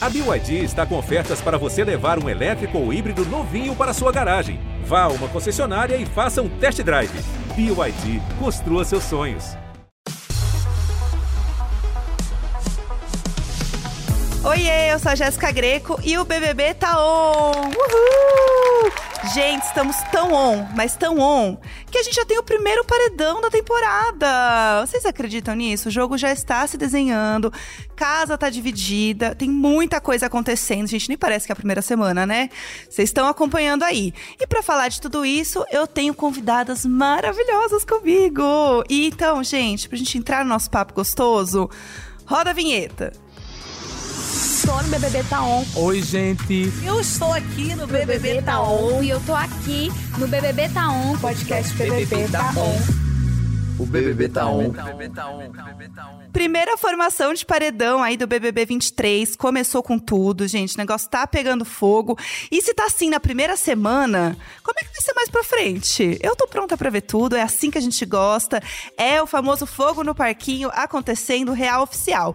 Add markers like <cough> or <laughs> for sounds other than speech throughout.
A BYD está com ofertas para você levar um elétrico ou híbrido novinho para sua garagem. Vá a uma concessionária e faça um test drive. BYD, construa seus sonhos. Oiê, eu sou a Jéssica Greco e o BBB tá on! Uhul! Gente, estamos tão on, mas tão on, que a gente já tem o primeiro paredão da temporada. Vocês acreditam nisso? O jogo já está se desenhando, casa tá dividida, tem muita coisa acontecendo. Gente, nem parece que é a primeira semana, né? Vocês estão acompanhando aí. E para falar de tudo isso, eu tenho convidadas maravilhosas comigo. E então, gente, pra gente entrar no nosso papo gostoso, roda a vinheta. Tô no BBB Tá On. Oi, gente. Eu estou aqui no BBB, BBB Tá On. E eu tô aqui no BBB Tá On. Podcast BBB, BBB Tá On. O BBB tá on. Primeira formação de paredão aí do BBB 23 começou com tudo, gente. O negócio tá pegando fogo. E se tá assim na primeira semana, como é que vai ser mais pra frente? Eu tô pronta para ver tudo, é assim que a gente gosta. É o famoso fogo no parquinho acontecendo real oficial.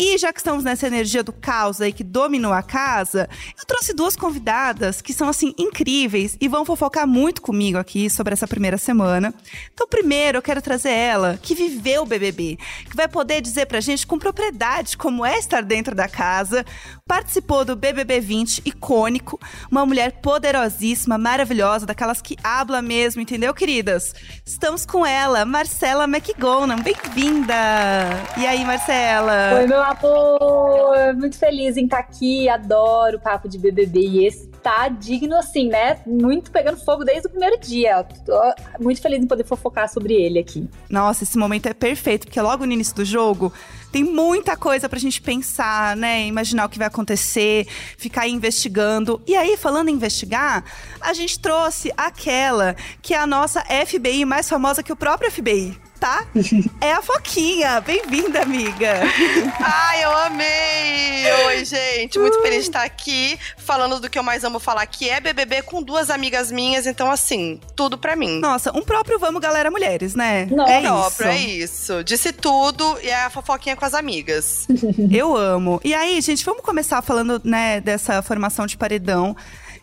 E já que estamos nessa energia do caos aí que dominou a casa, eu trouxe duas convidadas que são assim incríveis e vão fofocar muito comigo aqui sobre essa primeira semana. Então, primeiro eu quero trazer ela, que viveu o BBB, que vai poder dizer pra gente com propriedade como é estar dentro da casa, participou do BBB 20, icônico, uma mulher poderosíssima, maravilhosa, daquelas que habla mesmo, entendeu, queridas? Estamos com ela, Marcela McGonan, bem-vinda! E aí, Marcela? Oi, meu amor! Muito feliz em estar aqui, adoro o papo de BBB e esse tá digno assim, né? Muito pegando fogo desde o primeiro dia. Tô muito feliz em poder fofocar sobre ele aqui. Nossa, esse momento é perfeito, porque logo no início do jogo tem muita coisa pra gente pensar, né? Imaginar o que vai acontecer, ficar investigando. E aí, falando em investigar, a gente trouxe aquela que é a nossa FBI mais famosa que o próprio FBI tá? É a Foquinha. Bem-vinda, amiga. Ai, eu amei! Oi, gente. Muito feliz de estar aqui falando do que eu mais amo falar, que é BBB com duas amigas minhas. Então, assim, tudo pra mim. Nossa, um próprio Vamos Galera Mulheres, né? Não. É próprio, isso. é isso. Disse tudo e é a fofoquinha com as amigas. <laughs> eu amo. E aí, gente, vamos começar falando, né, dessa formação de paredão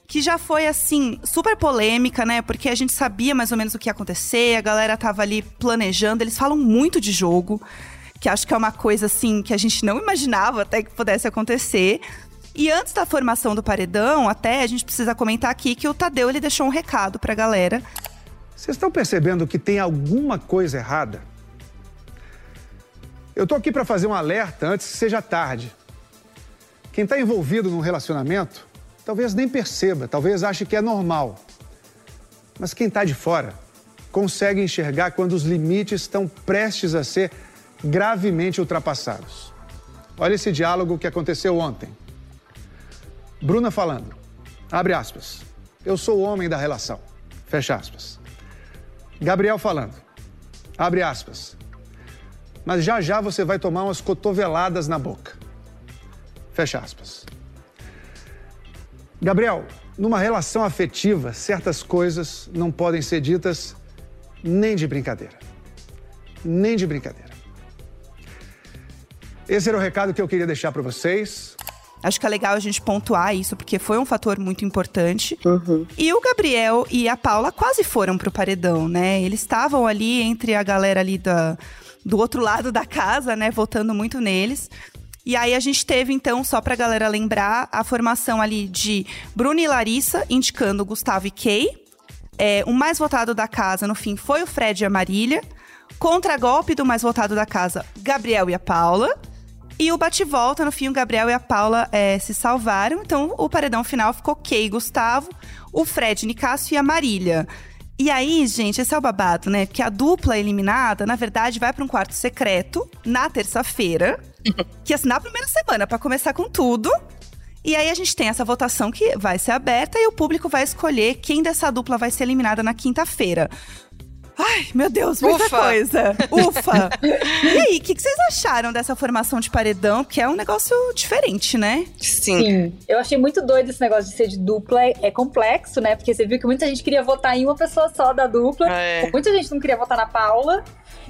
que já foi assim super polêmica, né? Porque a gente sabia mais ou menos o que ia acontecer, a galera tava ali planejando, eles falam muito de jogo, que acho que é uma coisa assim que a gente não imaginava até que pudesse acontecer. E antes da formação do paredão, até a gente precisa comentar aqui que o Tadeu ele deixou um recado pra galera. Vocês estão percebendo que tem alguma coisa errada? Eu tô aqui para fazer um alerta antes que seja tarde. Quem está envolvido num relacionamento talvez nem perceba, talvez ache que é normal. Mas quem está de fora consegue enxergar quando os limites estão prestes a ser gravemente ultrapassados. Olha esse diálogo que aconteceu ontem. Bruna falando, abre aspas, eu sou o homem da relação, fecha aspas. Gabriel falando, abre aspas, mas já já você vai tomar umas cotoveladas na boca, fecha aspas. Gabriel, numa relação afetiva, certas coisas não podem ser ditas nem de brincadeira. Nem de brincadeira. Esse era o recado que eu queria deixar para vocês. Acho que é legal a gente pontuar isso, porque foi um fator muito importante. Uhum. E o Gabriel e a Paula quase foram pro paredão, né? Eles estavam ali entre a galera ali da, do outro lado da casa, né? Votando muito neles. E aí a gente teve, então, só pra galera lembrar, a formação ali de Bruno e Larissa, indicando Gustavo e Kay. É, o mais votado da casa, no fim, foi o Fred e a Marília. Contra-golpe do mais votado da casa, Gabriel e a Paula. E o bate-volta, no fim, o Gabriel e a Paula é, se salvaram. Então, o paredão final ficou Kay e Gustavo, o Fred, Nicásio e a Marília. E aí, gente, esse é o babado, né? Porque a dupla eliminada, na verdade, vai para um quarto secreto na terça-feira, <laughs> que é assim, na primeira semana, para começar com tudo. E aí a gente tem essa votação que vai ser aberta e o público vai escolher quem dessa dupla vai ser eliminada na quinta-feira. Ai, meu Deus, muita Ufa. coisa. <laughs> Ufa! e aí, o que, que, vocês acharam dessa formação de paredão? Que é um negócio diferente, né? Sim. Sim. Eu achei muito doido esse negócio de ser de dupla. É complexo, né? Porque você viu que muita gente queria votar em uma pessoa só da dupla. É. Muita gente não queria votar na Paula.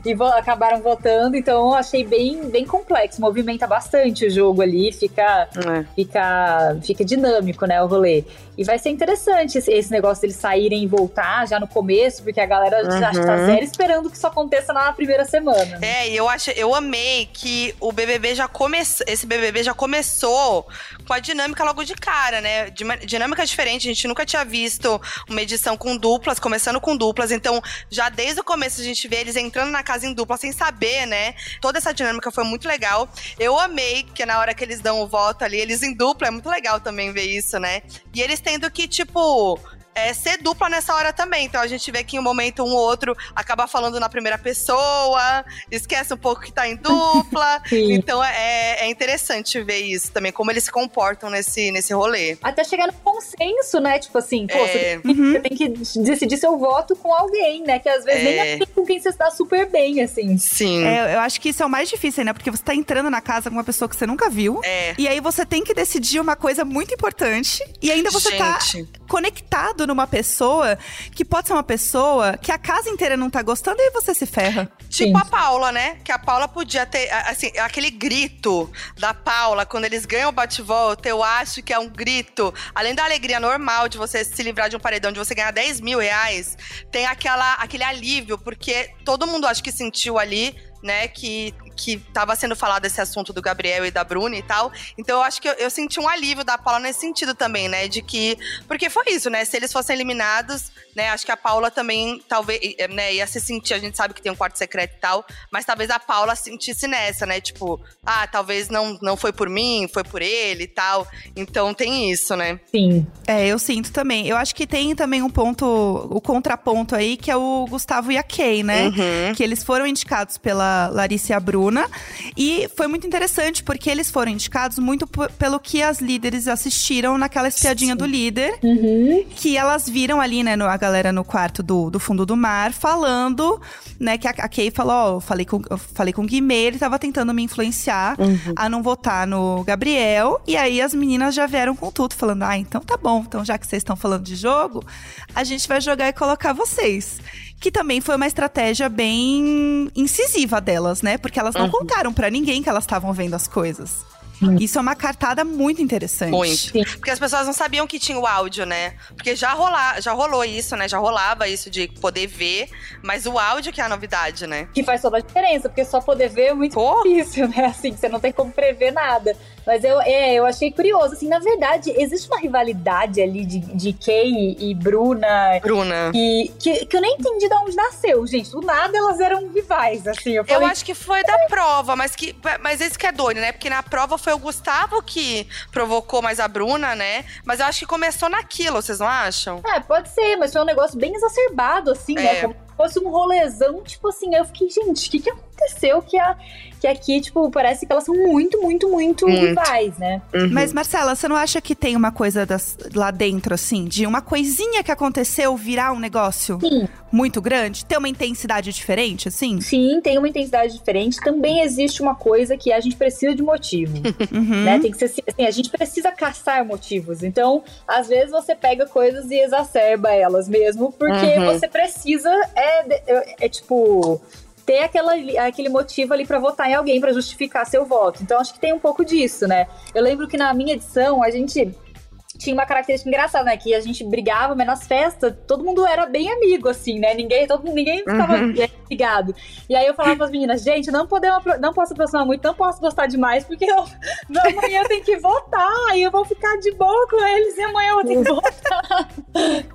E vo acabaram votando, então eu achei bem, bem complexo, movimenta bastante o jogo ali, fica, É. fica, fica dinâmico, né, o rolê. E vai ser interessante esse, esse negócio deles saírem e voltar já no começo, porque a galera já tá Uhum. zero esperando que isso aconteça na primeira semana. É, e eu acho, eu amei que o BBB já começou, esse BBB já começou com a dinâmica logo de cara, né? De uma dinâmica diferente, a gente nunca tinha visto uma edição com duplas, começando com duplas, então já desde o começo a gente vê eles entrando na casa em dupla sem saber, né? Toda essa dinâmica foi muito legal. Eu amei que na hora que eles dão o voto ali, eles em dupla, é muito legal também ver isso, né? E eles tendo que, tipo, é, ser dupla nessa hora também. Então a gente vê que em um momento um ou outro acaba falando na primeira pessoa, esquece um pouco que tá em dupla. <laughs> Então é, é interessante ver isso também, como eles se comportam nesse, nesse rolê. Até chegar no consenso, né? Tipo assim, pô, É. você, tem que, você tem que decidir seu voto com alguém, né? Que às vezes nem É. é com quem você dá super bem, assim. Sim. É, eu acho que isso é o mais difícil, né? Porque você tá entrando na casa com uma pessoa que você nunca viu. É. E aí você tem que decidir uma coisa muito importante. E ainda você tá Gente. Numa pessoa que pode ser uma pessoa que a casa inteira não tá gostando e você se ferra. Tipo Sim. a Paula, né? Que a Paula podia ter, assim, aquele grito da Paula quando eles ganham o bate-volta, eu acho que é um grito. Além da alegria normal de você se livrar de um paredão, de você ganhar 10 mil reais, tem aquela, aquele alívio, porque todo mundo acho que sentiu ali, né, que, que tava sendo falado esse assunto do Gabriel e da Bruna e tal. Então eu acho que eu, eu senti um alívio da Paula nesse sentido também, né? De que. Porque foi isso, né? Se eles fossem eliminados, né? Acho que a Paula também, talvez, eh, né, ia se sentir. A gente sabe que tem um quarto secreto e tal, mas talvez a Paula sentisse nessa, né? Tipo, ah, talvez não, não foi por mim, foi por ele e tal. Então tem isso, né? Sim. É, eu sinto também. Eu acho que tem também um ponto, o contraponto aí, que é o Gustavo e a Kay, né? Uhum. Que eles foram indicados pela Larissa e a Bruna. E foi muito interessante, porque eles foram indicados muito pelo que as líderes assistiram naquela espiadinha do líder. Uhum. Que elas viram ali, né, no- a galera no quarto do, do fundo do mar, falando, né, que a, a Kay falou, ó, eu falei com, eu falei com o Guimê, ele tava tentando me influenciar a não votar no Gabriel. E aí as meninas já vieram com tudo, falando, ah, então tá bom, então já que vocês estão falando de jogo, a gente vai jogar e colocar vocês. Que também foi uma estratégia bem incisiva delas, né? Porque elas não contaram pra ninguém que elas estavam vendo as coisas. Isso é uma cartada muito interessante. Muito. Porque as pessoas não sabiam que tinha o áudio, né? Porque já, rolar, já rolou isso, né? Já rolava isso de poder ver, mas o áudio que é a novidade, né? Que faz toda a diferença, porque só poder ver é muito Pô. difícil, né? Assim, você não tem como prever nada. Mas eu, é, eu achei curioso. Assim, na verdade, existe uma rivalidade ali de, de Kay e Bruna. Bruna. Que, que, que eu nem entendi de onde nasceu, gente. Do nada elas eram rivais, assim. Eu Eu falei, acho que foi da prova, mas que mas esse que é doido, né? Porque na prova foi o Gustavo que provocou mais a Bruna, né? Mas eu acho que começou naquilo, vocês não acham? É, pode ser, mas foi um negócio bem exacerbado, assim, É. né? Como se fosse um rolezão, tipo assim. Aí eu fiquei, gente, o que, que aconteceu? Que, a, que aqui, tipo, parece que elas são muito, muito, muito, Muito. rivais, né? Mas, Marcela, você não acha que tem uma coisa das- lá dentro, assim, de uma coisinha que aconteceu virar um negócio Sim. muito grande? Ter uma intensidade diferente, assim? Sim, tem uma intensidade diferente. Também existe uma coisa que a gente precisa de motivo. <laughs> Uhum. né? Tem que ser assim, a gente precisa caçar motivos. Então, às vezes você pega coisas e exacerba elas mesmo, porque Uhum. você precisa é, é, é, tipo ter aquela, aquele motivo ali pra votar em alguém pra justificar seu voto. Então, acho que tem um pouco disso, né? Eu lembro que na minha edição a gente tinha uma característica engraçada, né? Que a gente brigava, mas nas festas todo mundo era bem amigo, assim, né? Ninguém, todo, ninguém ficava Uhum. brigado. E aí eu falava pras meninas, gente, não podemos, não posso aproximar muito, não posso gostar demais, porque eu, amanhã tem que votar, e eu vou ficar de boa com eles, e amanhã eu vou ter que votar. <laughs>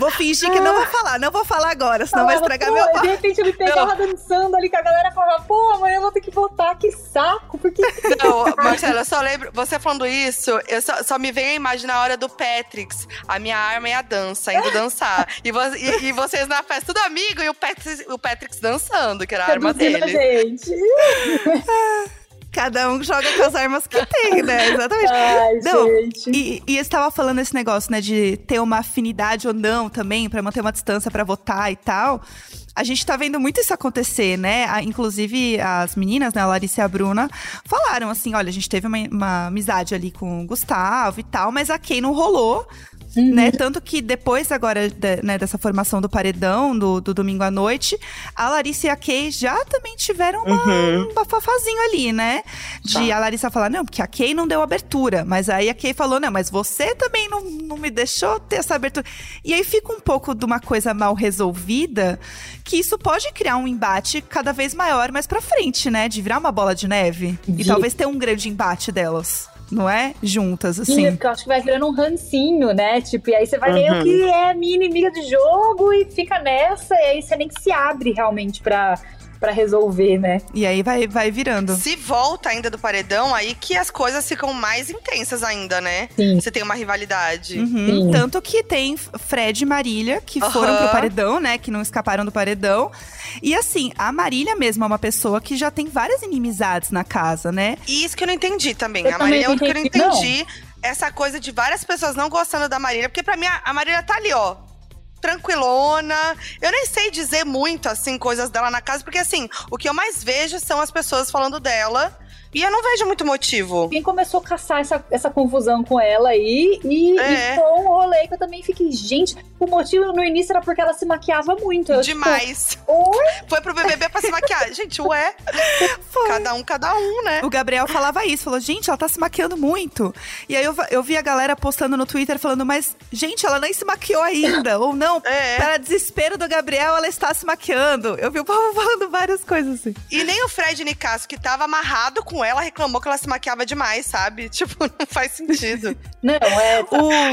Vou fingir que não vou falar, não vou falar agora, senão vai Falava, estragar "Pô", meu De papo. repente eu me pegava dançando ali com a galera e falava, pô, amanhã eu vou ter que votar, que saco, porque Não, Marcela, eu só lembro. Você falando isso, eu só, só me vem a imagem na hora do Patrix. A minha arma é a dança, indo dançar. E, vo- e- e vocês na festa, tudo amigo, e o Patrix, o Patrix dançando, que era a arma seduzindo a dele. gente. <laughs> Cada um joga com as armas que tem, né? <laughs> Exatamente. Ai, Não, gente. E, e estava falando esse negócio, né, de ter uma afinidade ou não também, pra manter uma distância pra votar e tal. A gente tá vendo muito isso acontecer, né? A- inclusive, as meninas, né, a Larissa e a Bruna, falaram assim: olha, a gente teve uma, uma amizade ali com o Gustavo e tal, mas a Kay não rolou. Né? Tanto que depois agora de- né, dessa formação do paredão, do, do domingo à noite, a Larissa e a Kay já também tiveram uma, um bafafazinho ali, né? De a Larissa falar, não, porque a Kay não deu abertura. Mas aí a Kay falou, não, mas você também não, não me deixou ter essa abertura. E aí fica um pouco de uma coisa mal resolvida, que isso pode criar um embate cada vez maior mais pra frente, né? De virar uma bola de neve. E De- talvez ter um grande embate delas. Não é? Juntas, Sim, assim. porque eu acho que vai virando um rancinho, né? Tipo, e aí você vai meio que é minha inimiga de jogo e fica nessa, e aí você nem se abre realmente pra, pra resolver, né? E aí vai, vai virando. Se volta ainda do paredão, aí que as coisas ficam mais intensas ainda, né? Sim. Você tem uma rivalidade. Uhum. Sim. Tanto que tem Fred e Marília, que Aham. foram pro paredão, né? Que não escaparam do paredão. E assim, a Marília mesmo é uma pessoa que já tem várias inimizades na casa, né? E isso que eu não entendi também. Eu a também Marília é outra que eu não entendi, não. Essa coisa de várias pessoas não gostando da Marília. Porque pra mim, a a Marília tá ali, ó. Tranquilona. Eu nem sei dizer muito, assim, coisas dela na casa. Porque, assim, o que eu mais vejo são as pessoas falando dela. E eu não vejo muito motivo. Quem começou a caçar essa, essa confusão com ela aí e, É. e foi um rolê que eu também fiquei, gente, o motivo no início era porque ela se maquiava muito. Eu, tipo, Demais. Oi? Foi pro BBB pra se maquiar. Gente, ué. <laughs> Foi. Cada um, cada um, né? O Gabriel falava isso, falou, gente, ela tá se maquiando muito. E aí eu, eu vi a galera postando no Twitter falando, mas, gente, ela nem se maquiou ainda. Ou não, É. para desespero do Gabriel, ela está se maquiando. Eu vi o povo <laughs> falando várias coisas assim. E nem o Fred Nicasso, que tava amarrado com ela, reclamou que ela se maquiava demais, sabe? <laughs> Tipo, não faz sentido. <laughs> Não, é.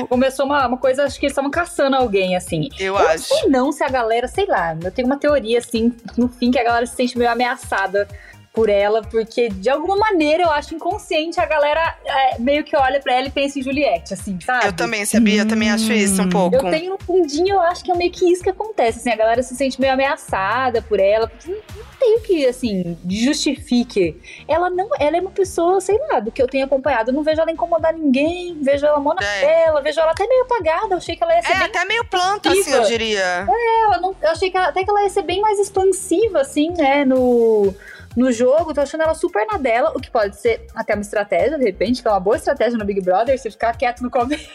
O, Começou uma, uma coisa, acho que eles estavam caçando alguém, assim. Eu não acho. sei não se a galera, sei lá, eu tenho uma teoria, assim, no fim, que a galera se sente meio ameaçada por ela, porque de alguma maneira eu acho inconsciente a galera é, meio que olha pra ela e pensa em Juliette, assim, sabe? Eu também sabia, eu também acho isso um pouco. Eu tenho no fundinho, eu acho que é meio que isso que acontece, assim, a galera se sente meio ameaçada por ela, porque não, não tem o que, assim, justifique. Ela não, ela é uma pessoa, sei lá, do que eu tenho acompanhado, eu não vejo ela incomodar ninguém, vejo ela mó na É. tela, vejo ela até meio apagada, eu achei que ela ia ser É, bem até meio planta, assim, eu diria. ela não, eu achei que ela- até que ela ia ser bem mais expansiva, assim, né, no, no jogo. Tô achando ela super na dela, o que pode ser até uma estratégia, de repente, que é uma boa estratégia no Big Brother, se ficar quieto no começo.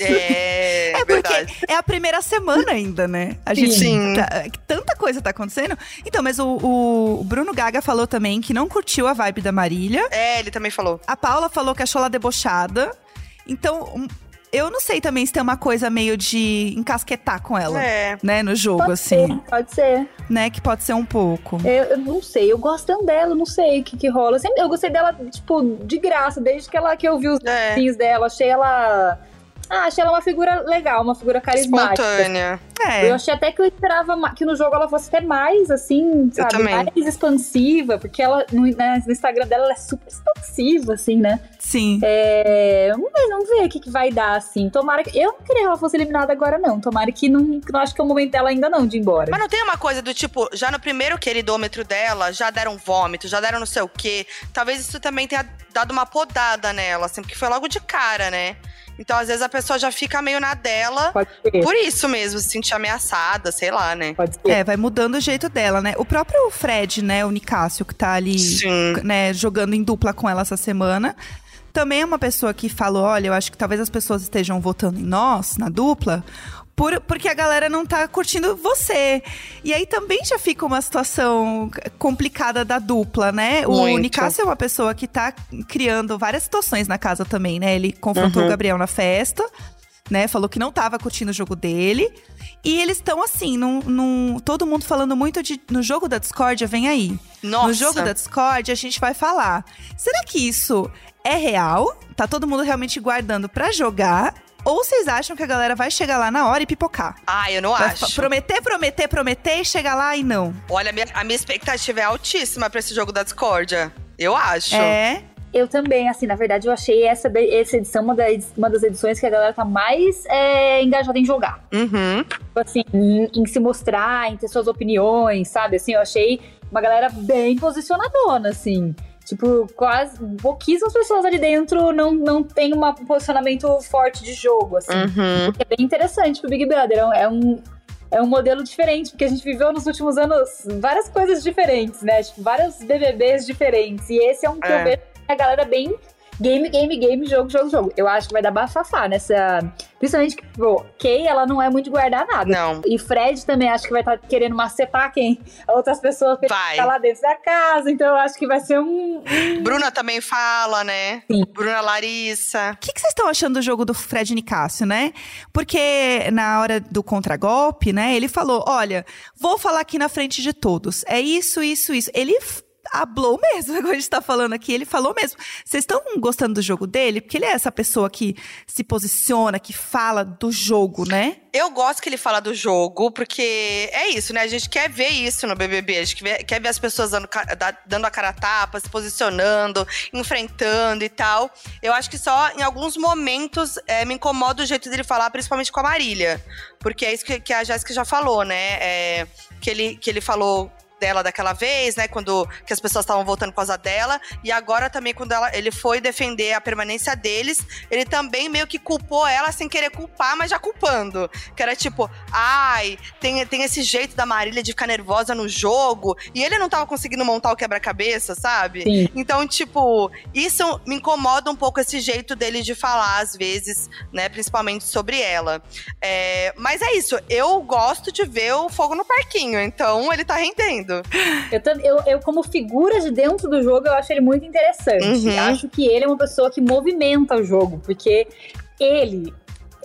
É, É verdade. porque é a primeira semana ainda, né? A gente Sim. tá- tanta coisa tá acontecendo. Então, mas o, o Bruno Gaga falou também que não curtiu a vibe da Marília. É, ele também falou. A Paula falou que achou ela debochada. Então, eu não sei também se tem uma coisa meio de encasquetar com ela. É. Né, no jogo, Pode assim, ser, pode ser. né? Que pode ser um pouco. Eu, eu não sei, eu gosto tanto dela, não sei o que que rola. Sempre, eu gostei dela, tipo, de graça, desde que, ela, que eu vi os É. dela. Achei ela... Ah, achei ela uma figura legal, uma figura carismática. Espontânea. É. Eu achei até que eu esperava que no jogo ela fosse até mais, assim, sabe? também. Mais expansiva, porque ela, no, né, no Instagram dela, ela é super expansiva, assim, né? Sim. É, vamos ver, vamos ver o que, que vai dar, assim. Tomara que. Eu não queria que ela fosse eliminada agora, não. Tomara que não. Não acho que é o momento dela ainda, não, de ir embora. Mas não tem uma coisa do tipo, já no primeiro queridômetro dela, já deram vômito, já deram não sei o quê. Talvez isso também tenha dado uma podada nela, assim, porque foi logo de cara, né? Então, às vezes, a pessoa já fica meio na dela, Pode ser. por isso mesmo, se sentir ameaçada, sei lá, né? Pode ser. É, vai mudando o jeito dela, né? O próprio Fred, né, o Nicásio, que tá ali, Sim. né, jogando em dupla com ela essa semana, também é uma pessoa que falou: olha, eu acho que talvez as pessoas estejam votando em nós, na dupla. Por, porque a galera não tá curtindo você. E aí também já fica uma situação complicada da dupla, né? O Muito. Nicásio é uma pessoa que tá criando várias situações na casa também, né? Ele confrontou o Gabriel na festa, né? Falou que não tava curtindo o jogo dele. E eles estão assim, num, num- todo mundo falando muito de. No jogo da discórdia, vem aí. Nossa. No jogo da Discord, a gente vai falar. Será que isso é real? Tá todo mundo realmente guardando pra jogar? Ou vocês acham que a galera vai chegar lá na hora e pipocar? Ah, eu não Vai acho. prometer, prometer, prometer e chegar lá e não. Olha, a minha, a minha expectativa é altíssima pra esse jogo da discórdia. Eu acho. É. Eu também, assim, na verdade, eu achei essa, essa edição uma, da uma das edições que a galera tá mais é, engajada em jogar. Uhum. Tipo assim, em, em se mostrar, em ter suas opiniões, sabe? Assim, eu achei uma galera bem posicionadona, assim. Tipo, quase pouquíssimas pessoas ali dentro não, não tem uma- um posicionamento forte de jogo, assim. Uhum. O que é bem interessante pro Big Brother. É um, é um, é um modelo diferente, porque a gente viveu nos últimos anos várias coisas diferentes, né? Tipo, vários BBBs diferentes. E esse é um que É. eu vejo a galera bem game, game, game, jogo, jogo, jogo. Eu acho que vai dar bafafá nessa. Principalmente que, pô, Kay, ela não é muito de guardar nada. Não. E Fred também acho que vai estar querendo macetar quem? Outras pessoas que Vai. tá lá dentro da casa. Então eu acho que vai ser um. Bruna também fala, né? Sim. Bruna Larissa. O que, que vocês estão achando do jogo do Fred Nicásio, né? Porque na hora do contragolpe, né, ele falou: olha, vou falar aqui na frente de todos. É isso, isso, isso. Ele hablou mesmo, <laughs> agora a gente tá falando aqui, ele falou mesmo. Vocês estão gostando do jogo dele? Porque ele é essa pessoa que se posiciona, que fala do jogo, né? Eu gosto que ele fala do jogo, porque é isso, né? A gente quer ver isso no BBB. A gente quer ver, as pessoas dando, dando a cara a tapa, se posicionando, enfrentando e tal. Eu acho que só em alguns momentos é, me incomoda o jeito dele falar, principalmente com a Marília. Porque é isso que, que a Jéssica já falou, né? É, que, ele, que ele falou dela daquela vez, né? Quando que as pessoas estavam voltando por causa dela. E agora também, quando ela, ele foi defender a permanência deles, ele também meio que culpou ela sem querer culpar, mas já culpando. Que era tipo, ai, tem, tem esse jeito da Marília de ficar nervosa no jogo. E ele não tava conseguindo montar o quebra-cabeça, sabe? Sim. Então, tipo, isso me incomoda um pouco esse jeito dele de falar, às vezes, né? Principalmente sobre ela. É, mas é isso, eu gosto de ver o fogo no parquinho, então ele tá rendendo. Eu, tam- eu, eu, como figura de dentro do jogo, eu acho ele muito interessante. Uhum. Acho que ele é uma pessoa que movimenta o jogo, porque ele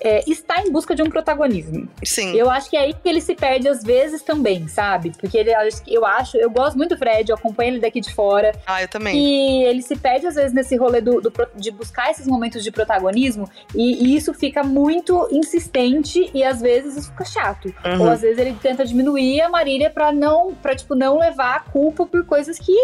é, está em busca de um protagonismo. Sim. Eu acho que é aí que ele se perde às vezes também, sabe? Porque ele, eu acho, eu gosto muito do Fred, eu acompanho ele daqui de fora. Ah, eu também. E ele se perde às vezes nesse rolê do, do de buscar esses momentos de protagonismo, e, e isso fica muito insistente e às vezes isso fica chato. Uhum. Ou às vezes ele tenta diminuir a Marília pra não, para tipo não levar a culpa por coisas que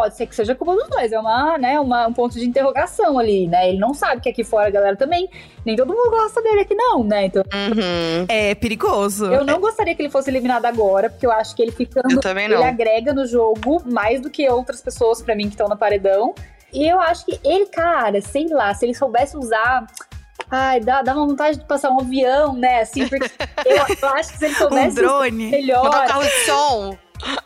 pode ser que seja culpa dos dois, é uma, né, uma, um ponto de interrogação ali, né? Ele não sabe que aqui fora a galera também, nem todo mundo gosta dele aqui não, né? Então, Uhum. É perigoso. eu não gostaria que ele fosse eliminado agora, porque eu acho que ele ficando Eu também não. ele agrega no jogo mais do que outras pessoas pra mim que estão no paredão. E eu acho que ele, cara, sei lá, se ele soubesse usar. Ai, dá, dá uma vontade de passar um avião, né? Assim, porque <laughs> eu, eu acho que se ele Um soubesse drone. melhor Botar um carro de som.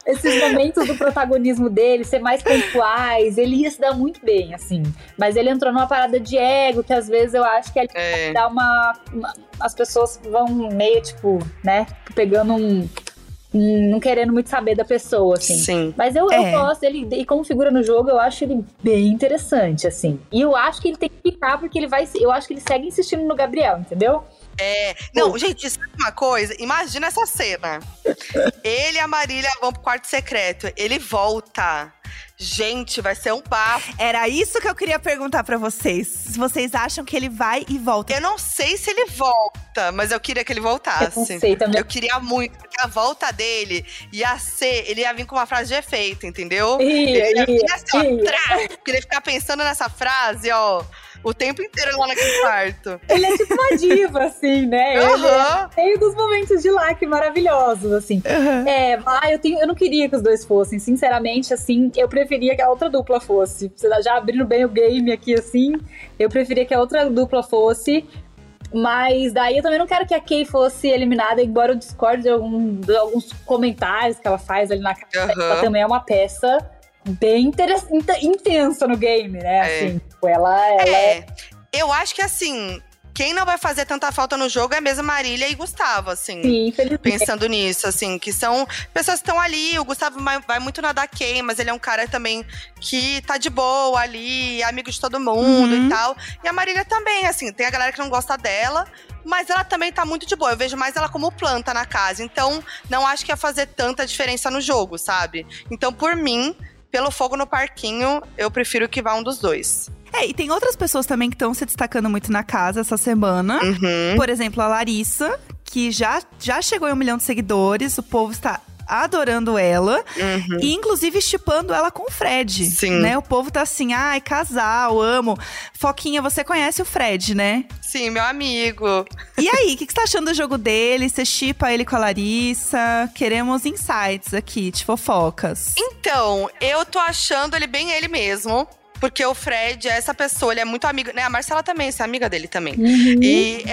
Esses momentos do protagonismo dele, ser mais pontuais, ele ia se dar muito bem, assim. Mas ele entrou numa parada de ego, que às vezes eu acho que ele É. dá uma, uma- As pessoas vão meio, tipo, né? Pegando um. Não querendo muito saber da pessoa, assim. Sim. Mas eu, eu É. gosto dele, e como figura no jogo, eu acho ele bem interessante, assim. E eu acho que ele tem que ficar, porque ele vai. Eu acho que ele segue insistindo no Gabriel, entendeu? É. Não, gente, sabe uma coisa? Imagina essa cena. Ele e a Marília vão pro quarto secreto. Ele volta. Gente, vai ser um bafo. Era isso que eu queria perguntar pra vocês. Se vocês acham que ele vai e volta. Eu não sei se ele volta, mas eu queria que ele Eu voltasse. não sei também. Eu queria muito, porque a volta dele ia ser. Ele ia vir com uma frase de efeito, entendeu? Ia, ele ia ia, assim, ó, ia. trá, porque ele ia ficar pensando nessa frase, ó, o tempo inteiro lá naquele quarto. Ele é tipo uma diva, assim, né? Ele é cheio dos momentos de like maravilhosos, assim. É, ah, eu, tenho, eu não queria que os dois fossem, sinceramente, assim, eu preferia que a outra dupla fosse. Você tá já abrindo bem o game aqui, assim, eu preferia que a outra dupla fosse. Mas daí eu também não quero que a Kay fosse eliminada, embora eu discorde de, algum- de alguns comentários que ela faz ali na casa. Aham. Ela também é uma peça bem intensa no game, né? É. Assim, tipo, ela, ela é É, eu acho que assim, quem não vai fazer tanta falta no jogo é mesmo Marília e Gustavo, assim. Sim. Pensando nisso, assim, que são pessoas que estão ali. O Gustavo vai, vai muito na da Kay, mas ele é um cara também que tá de boa ali, é amigo de todo mundo Uhum. e tal. E a Marília também, assim, tem a galera que não gosta dela, mas ela também tá muito de boa. Eu vejo mais ela como planta na casa. Então, não acho que ia fazer tanta diferença no jogo, sabe? Então, por mim, pelo fogo no parquinho, eu prefiro que vá um dos dois. É, e tem outras pessoas também que estão se destacando muito na casa essa semana. Uhum. Por exemplo, a Larissa, que já, já chegou em um milhão de seguidores. O povo está adorando ela. Uhum. E, inclusive, estipando ela com o Fred. Sim. Né? O povo tá assim, ai, casal, amo. Foquinha, você conhece o Fred, né? Sim, meu amigo. E aí, o que, que você tá achando do jogo dele? Você chipa ele com a Larissa? Queremos insights aqui, de fofocas. Então, eu tô achando ele bem ele mesmo. Porque o Fred é essa pessoa, ele é muito amigo, né? A Marcela também, é amiga dele também. Uhum. E é-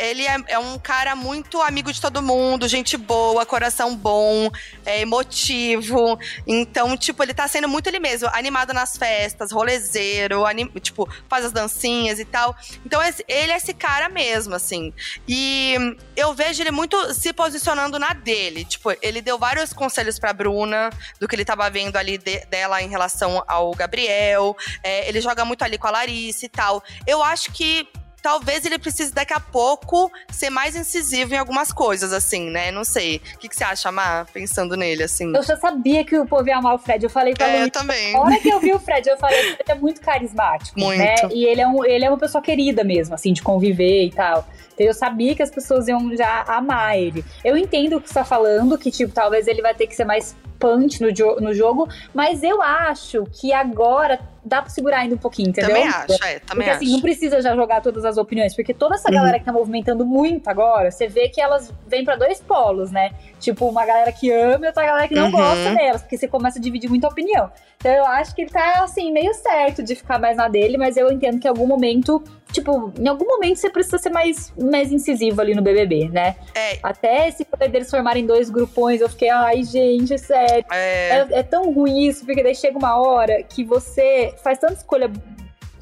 é- ele é, é um cara muito amigo de todo mundo, gente boa, coração bom, é emotivo. Então, tipo, ele tá sendo muito ele mesmo, animado nas festas, rolezeiro, anim- tipo, faz as dancinhas e tal. Então, ele é esse cara mesmo, assim. E eu vejo ele muito se posicionando na dele. Tipo, ele deu vários conselhos pra Bruna, do que ele tava vendo ali de- dela em relação ao Gabriel. É, ele joga muito ali com a Larissa e tal. Eu acho que talvez ele precise daqui a pouco ser mais incisivo em algumas coisas, assim, né? Não sei. O que, que você acha, Má, pensando nele, assim? Eu já sabia que o povo ia amar o Fred. Eu falei pra É, eu Luísa, também. A hora que eu vi o Fred, eu falei, ele é muito carismático, Muito. né? E ele é, um, ele é uma pessoa querida mesmo, assim, de conviver e tal. Então eu sabia que as pessoas iam já amar ele. Eu entendo o que você tá falando, que, tipo, talvez ele vai ter que ser mais punch no, jo no jogo, mas eu acho que agora dá pra segurar ainda um pouquinho, entendeu? Também acho, é, também Porque acho. assim, não precisa já jogar todas as opiniões, porque toda essa Uhum. galera que tá movimentando muito agora, você vê que elas vêm pra dois polos, né? Tipo, uma galera que ama e outra galera que não Uhum. gosta delas, porque você começa a dividir muita opinião. Então eu acho que ele tá, assim, meio certo de ficar mais na dele, mas eu entendo que em algum momento, tipo, em algum momento você precisa ser mais, mais incisivo ali no BBB, né? É, Até esse poder deles formarem dois grupões, eu fiquei, ai, gente, sério. é, É, é tão ruim isso, porque daí chega uma hora que você faz tanta escolha.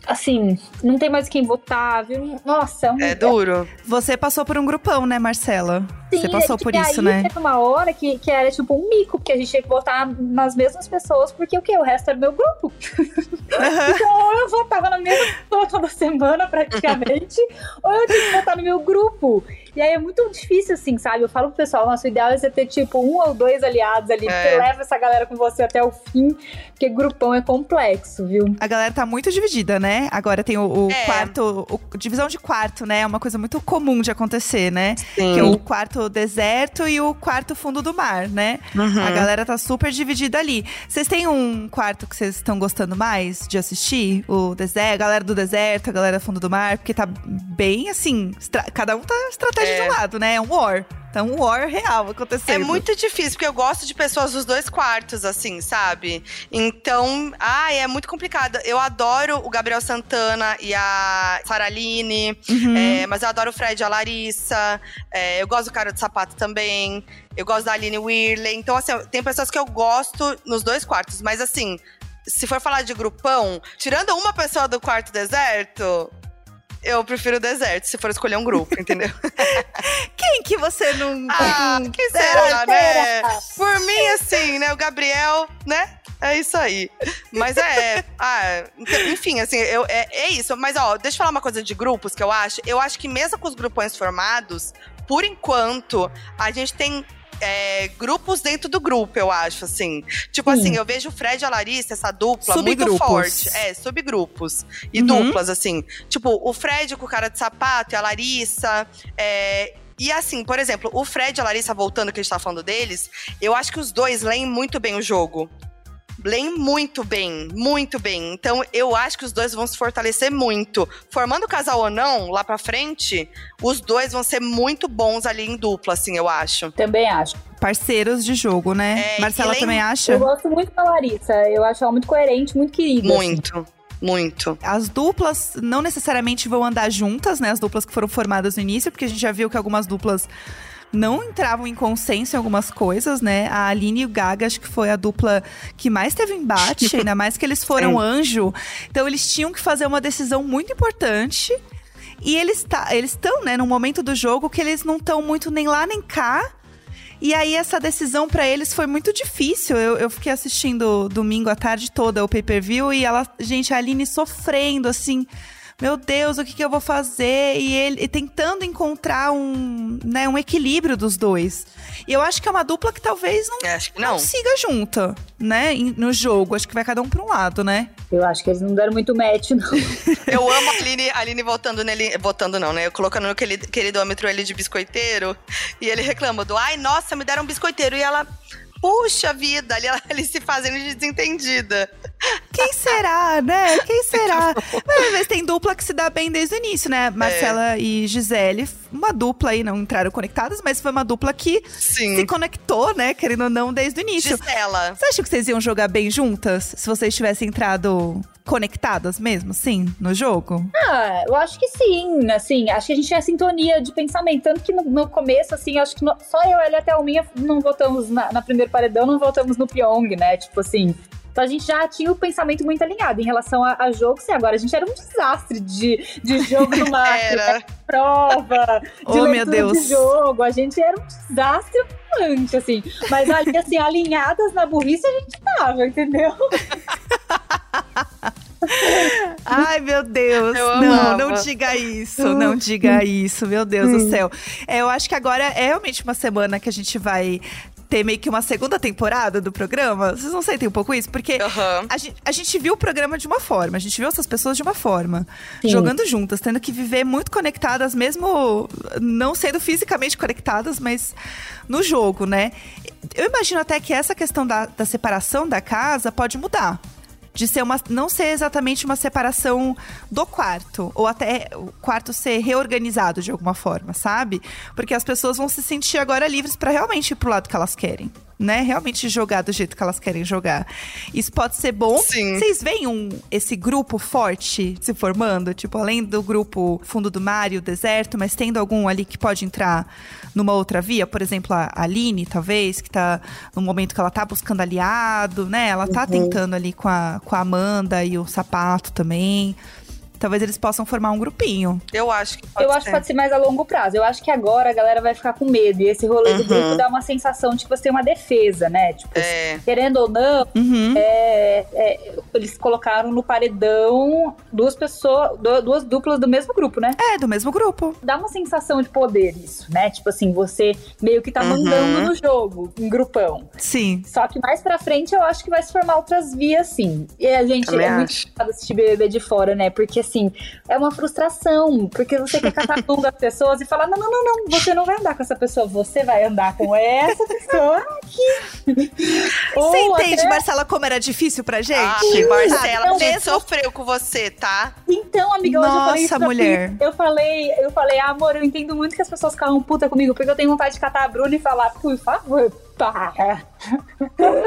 Assim, não tem mais quem votar, viu? Nossa, é um. é duro. Você passou por um grupão, né, Marcela? Sim, Você passou é por isso, aí né? Teve uma hora que, que era tipo um mico, porque a gente tinha que votar nas mesmas pessoas, porque o quê? O resto era meu grupo. <laughs> Então, ou eu votava na mesma pessoa toda semana, praticamente, <laughs> ou eu tinha que votar no meu grupo. E aí é muito difícil, assim, sabe? Eu falo pro pessoal, nosso ideal é você ter, tipo, um ou dois aliados ali, É. que leva essa galera com você até o fim, porque grupão é complexo, viu? A galera tá muito dividida, né? Agora tem o, o É. quarto, o- divisão de quarto, né? É uma coisa muito comum de acontecer, né? Sim. Que é o quarto deserto e o quarto fundo do mar, né? Uhum. A galera tá super dividida ali. Vocês têm um quarto que vocês estão gostando mais de assistir? O deserto, a galera do deserto, a galera do fundo do mar? Porque tá bem assim, cada um tá estratégia de É. um lado, né? É um war. Tá um war real acontecendo. É muito difícil, porque eu gosto de pessoas dos dois quartos, assim, sabe? Então, ai, é muito complicado. Eu adoro o Gabriel Santana e a Saraline, Uhum. é, mas eu adoro o Fred e a Larissa. é, eu gosto do cara de sapato também. Eu gosto da Aline Whirley. Então, assim, tem pessoas que eu gosto nos dois quartos, mas assim. Se for falar de grupão, tirando uma pessoa do quarto deserto, eu prefiro o deserto, se for escolher um grupo, entendeu? <laughs> Quem que você não. Ah, não- que será, né? Por mim, assim, né? O Gabriel, né? É isso aí. Mas é. <laughs> ah, enfim, assim, eu, é, é isso. Mas, ó, deixa eu falar uma coisa de grupos que eu acho. Eu acho que mesmo com os grupões formados, por enquanto, a gente tem. É, grupos dentro do grupo, eu acho, assim. Tipo Sim. assim, eu vejo o Fred e a Larissa, essa dupla, muito forte. É, subgrupos. E Uhum. duplas, assim. Tipo, o Fred com o cara de sapato e a Larissa. é, e assim, por exemplo, o Fred e a Larissa, voltando que a gente tá falando deles, eu acho que os dois leem muito bem o jogo. Leem muito bem, muito bem. Então, eu acho que os dois vão se fortalecer muito. Formando casal ou não, lá pra frente, os dois vão ser muito bons ali em dupla, assim, eu acho. Também acho. Parceiros de jogo, né? É, Marcela também acha? Eu gosto muito da Larissa. Eu acho ela muito coerente, muito querida. assim. Muito, muito. As duplas não necessariamente vão andar juntas, né? As duplas que foram formadas no início, porque a gente já viu que algumas duplas não entravam em consenso em algumas coisas, né? A Aline e o Gaga, acho que foi a dupla que mais teve embate, <laughs> ainda mais que eles foram Sim. anjo. Então eles tinham que fazer uma decisão muito importante. E eles tá, eles estão, né, num momento do jogo que eles não estão muito nem lá nem cá. E aí essa decisão pra eles foi muito difícil. Eu, eu fiquei assistindo domingo à tarde toda o pay-per-view e ela, gente, a Aline sofrendo assim, meu Deus, o que, que eu vou fazer? E ele e tentando encontrar um, né, um equilíbrio dos dois. E eu acho que é uma dupla que talvez não, É, acho que não não. siga junta, né, no jogo. Acho que vai cada um pra um lado, né? Eu acho que eles não deram muito match, não. <laughs> Eu amo a Aline, a Aline voltando nele. Votando não, né? Eu colocando no querido, queridômetro ele de biscoiteiro. E ele reclama do ai, nossa, me deram um biscoiteiro. E ela, puxa vida, ali ela, <laughs> ele se fazendo de desentendida. Quem será, né? Quem será? Mas, mas tem dupla que se dá bem desde o início, né? Marcela e Gisele, uma dupla aí, não entraram conectadas, mas foi uma dupla que Sim. se conectou, né? Querendo ou não, desde o início. Gisela. Você acha que vocês iam jogar bem juntas? Se vocês tivessem entrado conectadas mesmo, sim, no jogo? Ah, eu acho que sim, assim, acho que a gente tinha sintonia de pensamento, tanto que no, no começo, assim, acho que no- só eu, ela e até o Minha não votamos na, na primeira paredão, não votamos no Pyong, né, tipo assim, então a gente já tinha o pensamento muito alinhado em relação a, a jogo, sim, agora a gente era um desastre de, de jogo no <laughs> mar, Era. prova, de Oh, meu Deus. de jogo, a gente era um desastre ambulante, assim, mas ali, assim, alinhadas na burrice a gente tava, entendeu? <laughs> Ai, meu Deus. Eu não, não diga isso. Não diga isso, meu Deus do céu. É, eu acho que agora é realmente uma semana que a gente vai ter meio que uma segunda temporada do programa. Vocês não sentem um pouco isso? Porque Aham. a, gente, a gente viu o programa de uma forma, a gente viu essas pessoas de uma forma, Sim. jogando juntas, tendo que viver muito conectadas, mesmo não sendo fisicamente conectadas, mas no jogo, né? Eu imagino até que essa questão da, da separação da casa pode mudar. De ser uma. não ser exatamente uma separação do quarto. Ou até o quarto ser reorganizado de alguma forma, sabe? Porque as pessoas vão se sentir agora livres pra realmente ir pro lado que elas querem. Né? Realmente jogar do jeito que elas querem jogar. Isso pode ser bom. Sim. Vocês veem um, esse grupo forte se formando? Tipo, além do grupo Fundo do Mar e o Deserto, mas tendo algum ali que pode entrar numa outra via? Por exemplo, a Aline, talvez, que tá no momento que ela tá buscando aliado, né? Ela tá tentando ali com a, com a Amanda e o Sapato também. Talvez eles possam formar um grupinho. Eu acho que pode eu acho ser. que pode ser mais a longo prazo. Eu acho que agora a galera vai ficar com medo. E esse rolê do Uhum. grupo dá uma sensação de que você tem uma defesa, né? Tipo, É. querendo ou não, Uhum. é, é, eles colocaram no paredão duas pessoas, du- duas duplas do mesmo grupo, né? É, do mesmo grupo. Dá uma sensação de poder isso, né? Tipo assim, você meio que tá Uhum. mandando no jogo, em grupão. Sim. Só que mais pra frente eu acho que vai se formar outras vias, sim. E a gente Também é muito acho. chato assistir BBB de fora, né? Porque assim, é uma frustração. Porque você quer catar <laughs> a mão das pessoas e falar: não, não, não, não, você não vai andar com essa pessoa, você vai andar com essa pessoa aqui. <laughs> Ou Você entende, até- Marcela, como era difícil pra gente? Ah, Marcela, gente Mesmo- sofreu com você, tá? Então, amiga, hoje eu falei Nossa, isso mulher. Eu falei, eu falei, ah, amor, eu entendo muito que as pessoas ficaram puta comigo, porque eu tenho vontade de catar a Bruna e falar, por favor, para. <laughs>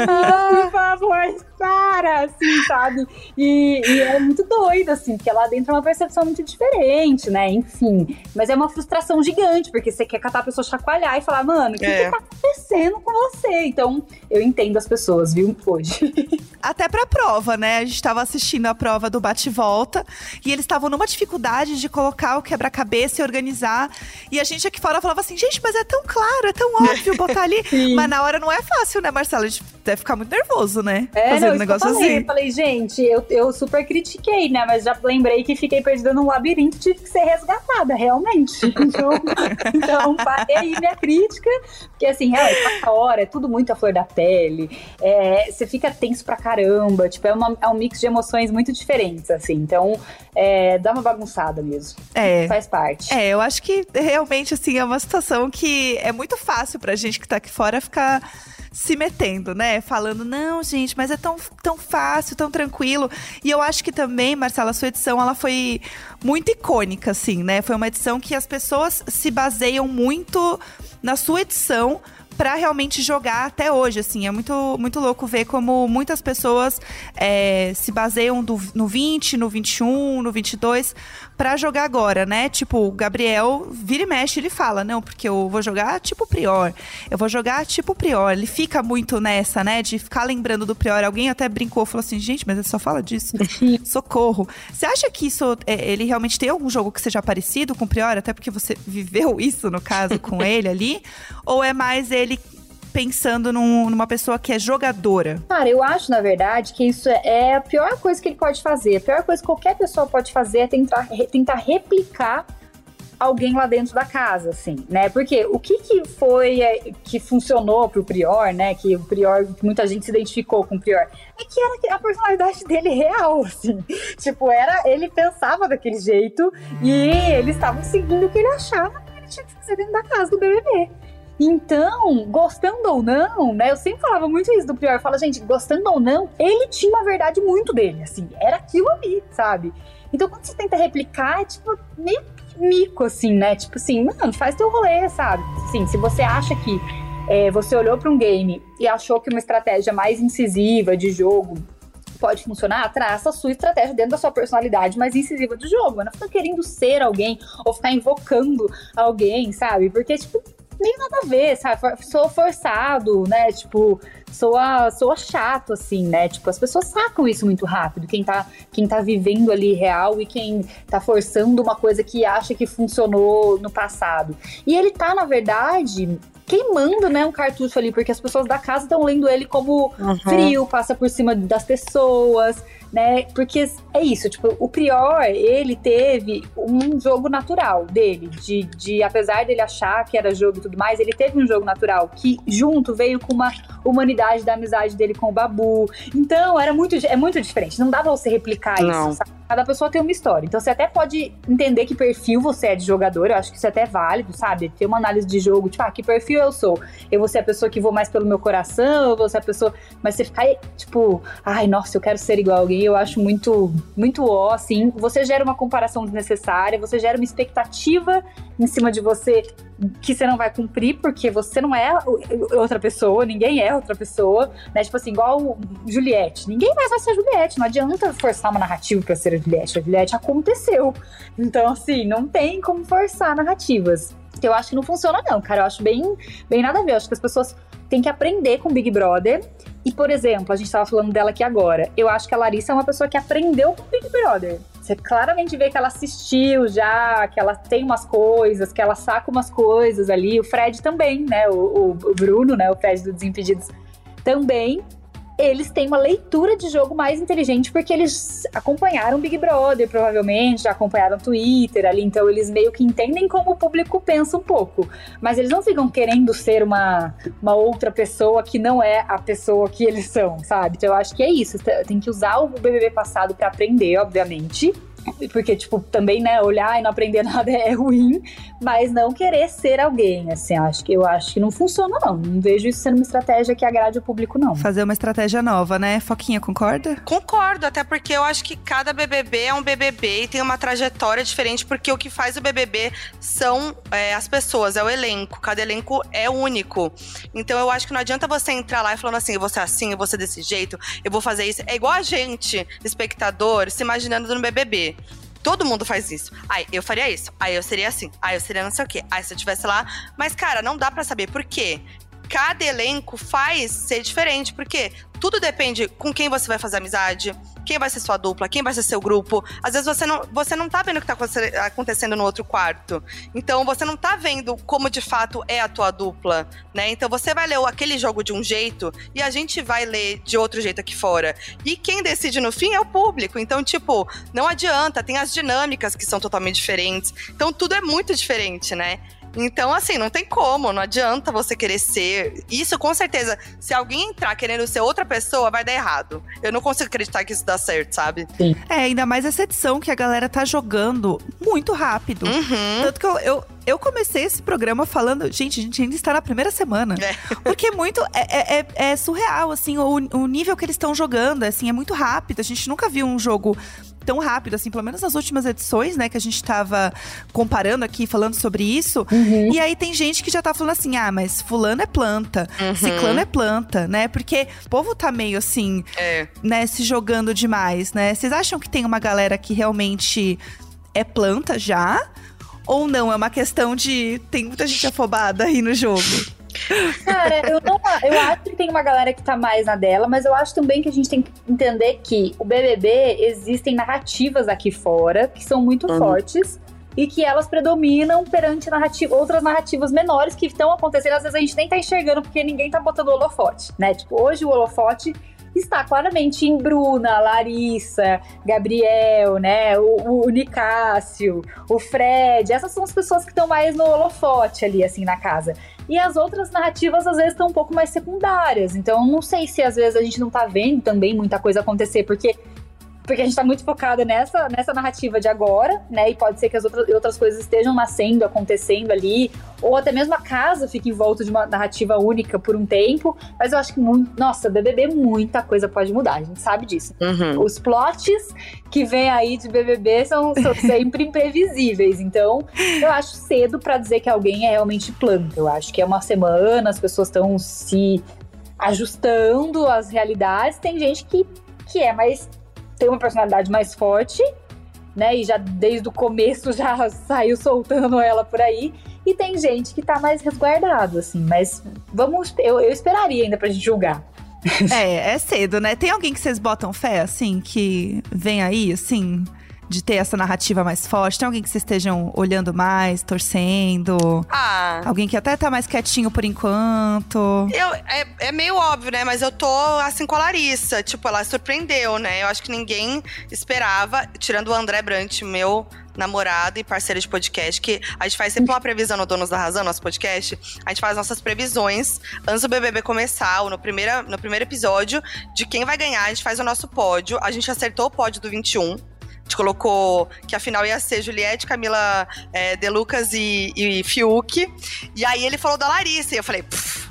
Amiga, por favor, para, assim, sabe? E, e é muito doido, assim, porque lá dentro é uma percepção muito diferente, né? Enfim. Mas é uma frustração gigante, porque você quer catar a pessoa chacoalhar e falar, mano, o que, É. que tá acontecendo com você? Então, eu entendo as pessoas, viu, hoje. <laughs> Até pra prova, né? A gente tava assistindo a prova do bate-volta e eles estavam numa dificuldade de colocar o quebra-cabeça e organizar. E a gente aqui fora falava assim, gente, mas é tão claro, é tão óbvio botar <laughs> ali. Sim. mas na hora não é fácil, né, Marcela? A gente deve ficar muito nervoso, né? É, Fazendo não, um negócio eu falei. assim. Eu falei, gente, eu, eu super critiquei, né? Mas já lembrei que fiquei perdida num labirinto e tive que ser resgatada, realmente. <laughs> Então, então parei aí minha crítica. Porque assim, passa hora, é tudo muito a flor da pele. é, você fica tenso pra caramba. Tipo, é, uma- é um mix de emoções muito diferentes, assim. Então, é, dá uma bagunçada mesmo. É. Faz parte. É, eu acho que realmente, assim, é uma situação que é muito fácil pra gente que tá aqui fora ficar se metendo, né? Falando, não, gente, mas é tão, tão fácil, tão tranquilo. E eu acho que também, Marcela, sua edição, ela foi muito icônica, assim, né? Foi uma edição que as pessoas se baseiam muito na sua edição pra realmente jogar até hoje, assim. É muito, muito louco ver como muitas pessoas é, se baseiam do- no 20, no 21, no 22 pra jogar agora, né? Tipo, o Gabriel vira e mexe, ele fala, não, porque eu vou jogar tipo Prior, eu vou jogar tipo Prior. Ele fica muito nessa, né, de ficar lembrando do Prior. Alguém até brincou, falou assim, gente, mas ele só fala disso. <laughs> Socorro. Você acha que isso, é, ele realmente tem algum jogo que seja parecido com o Prior? Até porque você <laughs> viveu isso, no caso, com ele ali? Ou é mais ele pensando num- numa pessoa que é jogadora? Cara, eu acho, na verdade, que isso é a pior coisa que ele pode fazer. A pior coisa que qualquer pessoa pode fazer é tentar, re- tentar replicar alguém lá dentro da casa, assim, né? Porque o que que foi é, que funcionou pro Prior, né? Que o Prior, muita gente se identificou com o Prior, é que era a personalidade dele real, assim. <laughs> Tipo, era, ele pensava daquele jeito e eles estavam seguindo o que ele achava que ele tinha que fazer dentro da casa do BBB. Então, gostando ou não, né? Eu sempre falava muito isso do Prior. Fala, gente, gostando ou não, ele tinha uma verdade muito dele, assim. Era aquilo ali, sabe? Então, quando você tenta replicar, é tipo meio mico, assim, né? Tipo assim, mano, faz teu rolê, sabe? Assim, se você acha que é, você olhou para um game e achou que uma estratégia mais incisiva de jogo pode funcionar, traça a sua estratégia dentro da sua personalidade mais incisiva do jogo. Não fica querendo ser alguém ou ficar invocando alguém, sabe? Porque, tipo, nem nada a ver, sabe? Sou forçado, né? Tipo, soa, soa chato, assim, né? Tipo, as pessoas sacam isso muito rápido. Quem tá, quem tá vivendo ali real e quem tá forçando uma coisa que acha que funcionou no passado. E ele tá, na verdade, queimando, né, um cartucho ali, porque as pessoas da casa estão lendo ele como uhum. frio, passa por cima das pessoas né? Porque é isso, tipo, o Prior, ele teve um jogo natural dele, de, de apesar dele achar que era jogo e tudo mais, ele teve um jogo natural que junto veio com uma humanidade da amizade dele com o Babu. Então, era muito, é muito diferente. Não dá pra você replicar Não. isso, sabe? Cada pessoa tem uma história. Então, você até pode entender que perfil você é de jogador, eu acho que isso é até válido, sabe? Ter uma análise de jogo, tipo, ah, que perfil eu sou? Eu vou ser a pessoa que vou mais pelo meu coração, eu vou ser a pessoa. Mas você ficar, tipo, ai, nossa, eu quero ser igual a alguém eu acho muito, muito ó, assim. Você gera uma comparação desnecessária, você gera uma expectativa em cima de você que você não vai cumprir, porque você não é outra pessoa, ninguém é outra pessoa, né? Tipo assim, igual Juliette. Ninguém mais vai ser Juliette, não adianta forçar uma narrativa pra ser a Juliette. A Juliette aconteceu. Então, assim, não tem como forçar narrativas. Eu acho que não funciona, não, cara. Eu acho bem, bem nada a ver. Eu acho que as pessoas têm que aprender com Big Brother e, por exemplo, a gente estava falando dela aqui agora. Eu acho que a Larissa é uma pessoa que aprendeu com Big Brother. Você claramente vê que ela assistiu já, que ela tem umas coisas, que ela saca umas coisas ali. O Fred também, né? O, o, o Bruno, né? O Fred do Desimpedidos também eles têm uma leitura de jogo mais inteligente porque eles acompanharam Big Brother, provavelmente, já acompanharam Twitter ali, então eles meio que entendem como o público pensa um pouco. Mas eles não ficam querendo ser uma, uma outra pessoa que não é a pessoa que eles são, sabe? Então eu acho que é isso. Tem que usar o BBB passado para aprender, obviamente porque, tipo, também, né, olhar e não aprender <laughs> nada é ruim, mas não querer ser alguém, assim, acho que eu acho que não funciona, não. Não vejo isso sendo uma estratégia que agrade o público, não. Fazer uma estratégia nova, né? Foquinha, concorda? Concordo, até porque eu acho que cada BBB é um BBB e tem uma trajetória diferente, porque o que faz o BBB são é, as pessoas, é o elenco. Cada elenco é único. Então eu acho que não adianta você entrar lá e falando assim, eu vou ser assim, eu vou ser desse jeito, eu vou fazer isso. É igual a gente, espectador, se imaginando no BBB. Todo mundo faz isso. Aí eu faria isso. Aí eu seria assim. Aí eu seria não sei o quê. Aí se eu estivesse lá. Mas, cara, não dá para saber por quê. Cada elenco faz ser diferente, porque tudo depende com quem você vai fazer amizade, quem vai ser sua dupla, quem vai ser seu grupo. Às vezes você não, você não tá vendo o que tá acontecendo no outro quarto. Então você não tá vendo como de fato é a tua dupla, né? Então você vai ler aquele jogo de um jeito e a gente vai ler de outro jeito aqui fora. E quem decide no fim é o público. Então, tipo, não adianta, tem as dinâmicas que são totalmente diferentes. Então tudo é muito diferente, né? Então, assim, não tem como, não adianta você querer ser. Isso, com certeza, se alguém entrar querendo ser outra pessoa, vai dar errado. Eu não consigo acreditar que isso dá certo, sabe? Sim. É, ainda mais essa edição que a galera tá jogando muito rápido. Uhum. Tanto que eu, eu, eu, comecei esse programa falando, gente, a gente ainda está na primeira semana. É. <laughs> Porque é muito. É, é, é surreal, assim, o, o nível que eles estão jogando, assim, é muito rápido. A gente nunca viu um jogo tão rápido, assim, pelo menos nas últimas edições, né, que a gente tava comparando aqui, falando sobre isso. Uhum. E aí tem gente que já tá falando assim: ah, mas fulano é planta, uhum. ciclano é planta, né? Porque o povo tá meio assim, é. né, se jogando demais, né? Vocês acham que tem uma galera que realmente é planta já? Ou não? É uma questão de. Tem muita gente afobada aí no jogo. Cara, eu, não, eu acho que tem uma galera que tá mais na dela, mas eu acho também que a gente tem que entender que o BBB existem narrativas aqui fora que são muito uhum. fortes e que elas predominam perante narrativa, outras narrativas menores que estão acontecendo. Às vezes a gente nem tá enxergando porque ninguém tá botando holofote, né? Tipo, hoje o holofote está claramente em Bruna, Larissa, Gabriel, né? O, o Nicásio, o Fred. Essas são as pessoas que estão mais no holofote ali, assim, na casa. E as outras narrativas, às vezes, estão um pouco mais secundárias. Então, não sei se às vezes a gente não tá vendo também muita coisa acontecer, porque porque a gente tá muito focada nessa, nessa narrativa de agora, né? E pode ser que as outras, outras coisas estejam nascendo, acontecendo ali, ou até mesmo a casa fique em volta de uma narrativa única por um tempo. Mas eu acho que, muito, nossa, BBB, muita coisa pode mudar, a gente sabe disso. Uhum. Os plots que vem aí de BBB são, são <laughs> sempre imprevisíveis. Então, eu acho cedo pra dizer que alguém é realmente planta. Eu acho que é uma semana, as pessoas estão se ajustando às realidades. Tem gente que, que é mais. Tem uma personalidade mais forte, né? E já desde o começo <laughs> já saiu soltando ela por aí. E tem gente que tá mais resguardado, assim. Mas vamos. Eu, eu esperaria ainda pra gente julgar. É, é cedo, né? Tem alguém que vocês botam fé, assim, que vem aí, assim, de ter essa narrativa mais forte? Tem alguém que vocês estejam olhando mais, torcendo? Ah. Alguém que até tá mais quietinho por enquanto? Eu, é, é meio óbvio, né? Mas eu tô assim com a Larissa. Tipo, ela surpreendeu, né? Eu acho que ninguém esperava, tirando o André Brant, meu namorado e parceiro de podcast, que a gente faz sempre uma previsão no Donos da Razão, nosso podcast. A gente faz nossas previsões antes do BBB começar, ou no, primeira, no primeiro episódio, de quem vai ganhar. A gente faz o nosso pódio. A gente acertou o pódio do 21. Gente colocou que a final ia ser Juliette, Camila é, De Lucas e, e Fiuk. E aí ele falou da Larissa. E eu falei, "Pff,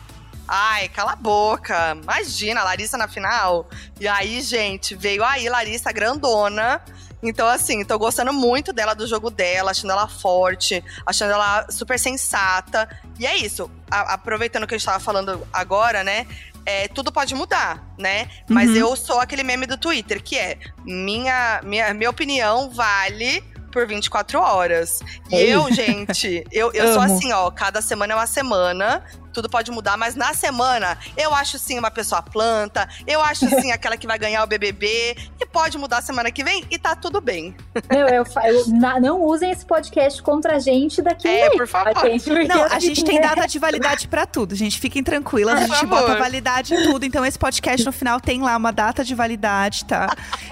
Ai, cala a boca. Imagina, Larissa na final. E aí, gente, veio aí Larissa grandona. Então, assim, tô gostando muito dela, do jogo dela, achando ela forte, achando ela super sensata. E é isso. A- aproveitando que a gente tava falando agora, né? É, tudo pode mudar, né? Mas Uhum. eu sou aquele meme do Twitter, que é minha, minha, minha opinião vale por 24 horas. E Ei. eu, gente, eu, eu sou assim, ó, cada semana é uma semana, tudo pode mudar, mas na semana eu acho sim uma pessoa planta, eu acho <laughs> sim aquela que vai ganhar o BBB, e pode mudar semana que vem e tá tudo bem. Meu, eu, eu- na- não usem esse podcast contra a gente daqui a É, por favor. tá, gente? Porque Não, a gente tem data de validade pra tudo, gente. Fiquem tranquilas, a gente favor. bota validade em tudo. Então, esse podcast no final tem lá uma data de validade, tá?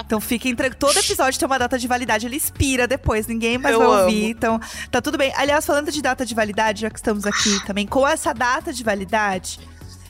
Então, fiquem tranquilos. Todo episódio tem uma data de validade, ele expira depois, ninguém mais Eu vai amo. ouvir. Então, tá tudo bem. Aliás, falando de data de validade, já que estamos aqui também, com essa data de validade,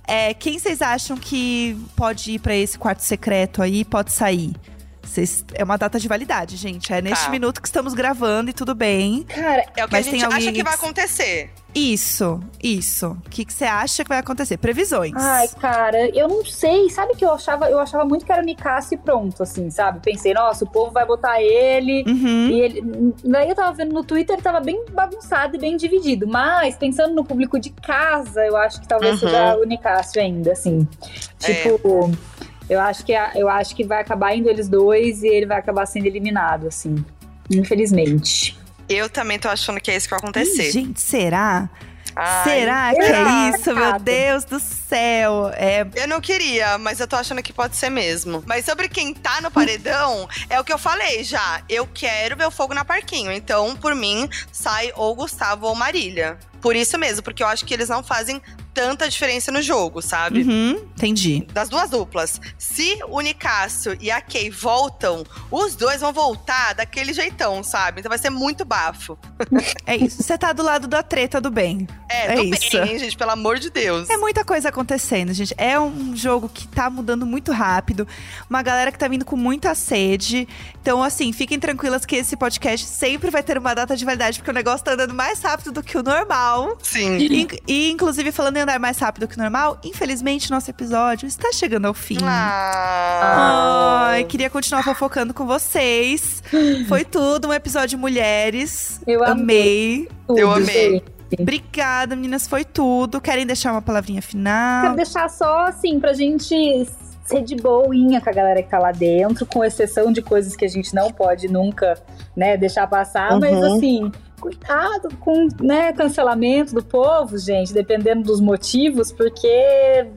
é, quem vocês acham que pode ir pra esse quarto secreto aí, pode sair? Vocês- é uma data de validade, gente. É neste Tá. minuto que estamos gravando e tudo bem. Cara, É o que Mas a gente acha que vai que- acontecer. Isso, isso. O que que você acha que vai acontecer? Previsões. Ai, cara, eu não sei. Sabe que eu achava, eu achava muito que era o Nicasso e pronto, assim, sabe? Pensei, nossa, o povo vai botar ele. Uhum. E ele. Daí eu tava vendo no Twitter, ele tava bem bagunçado e bem dividido. Mas, pensando no público de casa, eu acho que talvez Uhum. seja o Nicásio ainda, assim. Tipo, eu acho que eu acho que vai acabar indo eles dois e ele vai acabar sendo eliminado, assim. Infelizmente. Eu também tô achando que é isso que vai Ih, acontecer. gente, será? Ai, será que é isso? Meu? Deus do céu. É. Eu não queria, mas eu tô achando que pode ser mesmo. Mas sobre quem tá no paredão, <laughs> é o que eu falei já. Eu quero ver o fogo na parquinho. Então, por mim, sai ou Gustavo ou Marília. Por isso mesmo, porque eu acho que eles não fazem tanta diferença no jogo, sabe? Uhum, entendi. Das duas duplas. Se o Nicásio e a Kay voltam, os dois vão voltar daquele jeitão, sabe? Então vai ser muito bafo. É isso. Você tá do lado da treta do bem. É, É do isso. bem, gente? Pelo amor de Deus. É muita coisa acontecendo, gente. É um jogo que tá mudando muito rápido. Uma galera que tá vindo com muita sede. Então, assim, fiquem tranquilas que esse podcast sempre vai ter uma data de validade, porque o negócio tá andando mais rápido do que o normal. Sim. E, e, inclusive, falando em andar mais rápido que o normal, infelizmente, nosso episódio está chegando ao fim. Ah. Ai, queria continuar fofocando com vocês. Foi tudo, um episódio mulheres. Eu amei. Tudo, Eu amei. Obrigada, meninas, foi tudo. Querem deixar uma palavrinha final? Quero deixar só assim pra gente ser de boinha com a galera que tá lá dentro, com exceção de coisas que a gente não pode nunca, né, deixar passar, mas Uhum. assim, cuidado com, né, cancelamento do povo, gente, dependendo dos motivos, porque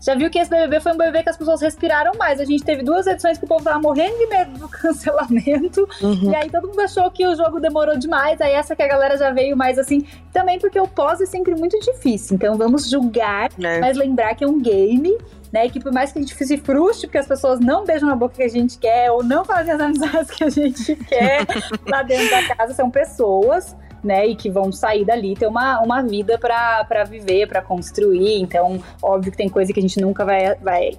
já viu que esse BBB foi um BBB que as pessoas respiraram mais. A gente teve duas edições que o povo tava morrendo de medo do <laughs> cancelamento. Uhum. E aí todo mundo achou que o jogo demorou demais. Aí essa que a galera já veio mais assim. Também porque o pós é sempre muito difícil. Então vamos julgar É. mas lembrar que é um game, né? Que por mais que a gente se frustre, porque as pessoas não beijam na boca que a gente quer, ou não fazem as amizades que a gente <laughs> quer <laughs> lá dentro da casa, são pessoas, né? E que vão sair dali, ter uma, uma vida pra pra viver, pra construir. Então, óbvio que tem coisa que a gente nunca vai. vai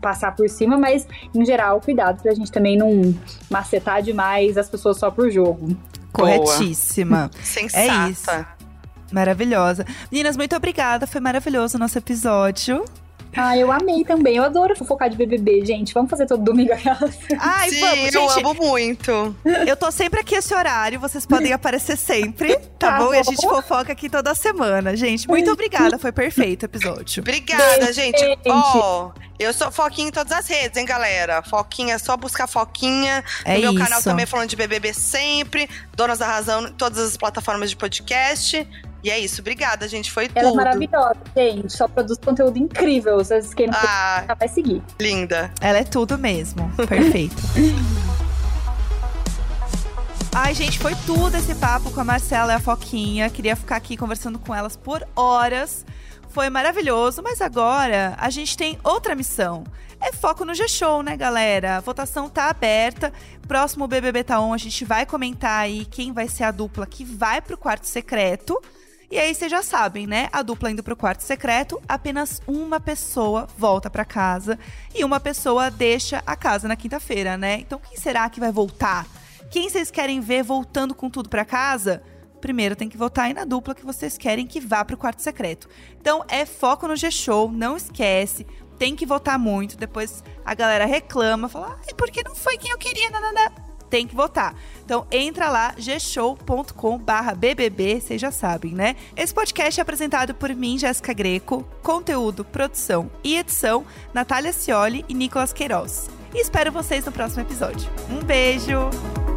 passar por cima, mas em geral, cuidado pra gente também não macetar demais as pessoas só por jogo. Corretíssima. <laughs> Sensata. É isso. Maravilhosa. Meninas, muito obrigada. Foi maravilhoso o nosso episódio. Ah, eu amei também. Eu adoro fofocar de BBB, gente. Vamos fazer todo domingo aquelas. Ai, Sim, vamos, eu gente. amo muito. Eu tô sempre aqui esse horário, vocês podem aparecer sempre, <laughs> tá, Tá bom? E a bom. gente fofoca aqui toda semana, gente. Muito obrigada, foi perfeito o episódio. Obrigada, Beijo, gente. gente. Ó, eu sou Foquinha em todas as redes, hein, galera? Foquinha, é só buscar Foquinha. É no meu isso. canal também falando de BBB sempre. Donas da Razão em todas as plataformas de podcast. E é isso. Obrigada, gente. Foi Ela é tudo. maravilhosa, gente. Só produz conteúdo incrível. Vocês quem não Ah, vai seguir. linda. Ela é tudo mesmo. Perfeito. <laughs> Ai, gente, foi tudo esse papo com a Marcela e a Foquinha. Queria ficar aqui conversando com elas por horas. Foi maravilhoso, mas agora a gente tem outra missão. É foco no G-Show, né, galera? A votação tá aberta. Próximo BBB Taon, a gente vai comentar aí quem vai ser a dupla que vai pro quarto secreto. E aí vocês já sabem, né? A dupla indo pro quarto secreto, apenas uma pessoa volta pra casa e uma pessoa deixa a casa na quinta-feira, né? Então quem será que vai voltar? Quem vocês querem ver voltando com tudo pra casa? Primeiro tem que votar aí na dupla que vocês querem que vá pro quarto secreto. Então é foco no G-Show, não esquece. Tem que votar muito, depois a galera reclama, fala, ai, porque não foi quem eu queria, nanana. Tem que votar. Então entra lá, gshow.com BBB, vocês já sabem, né? Esse podcast é apresentado por mim, Jéssica Greco, conteúdo, produção e edição, Natália Cioli e Nicolas Queiroz. E espero vocês no próximo episódio. Um beijo!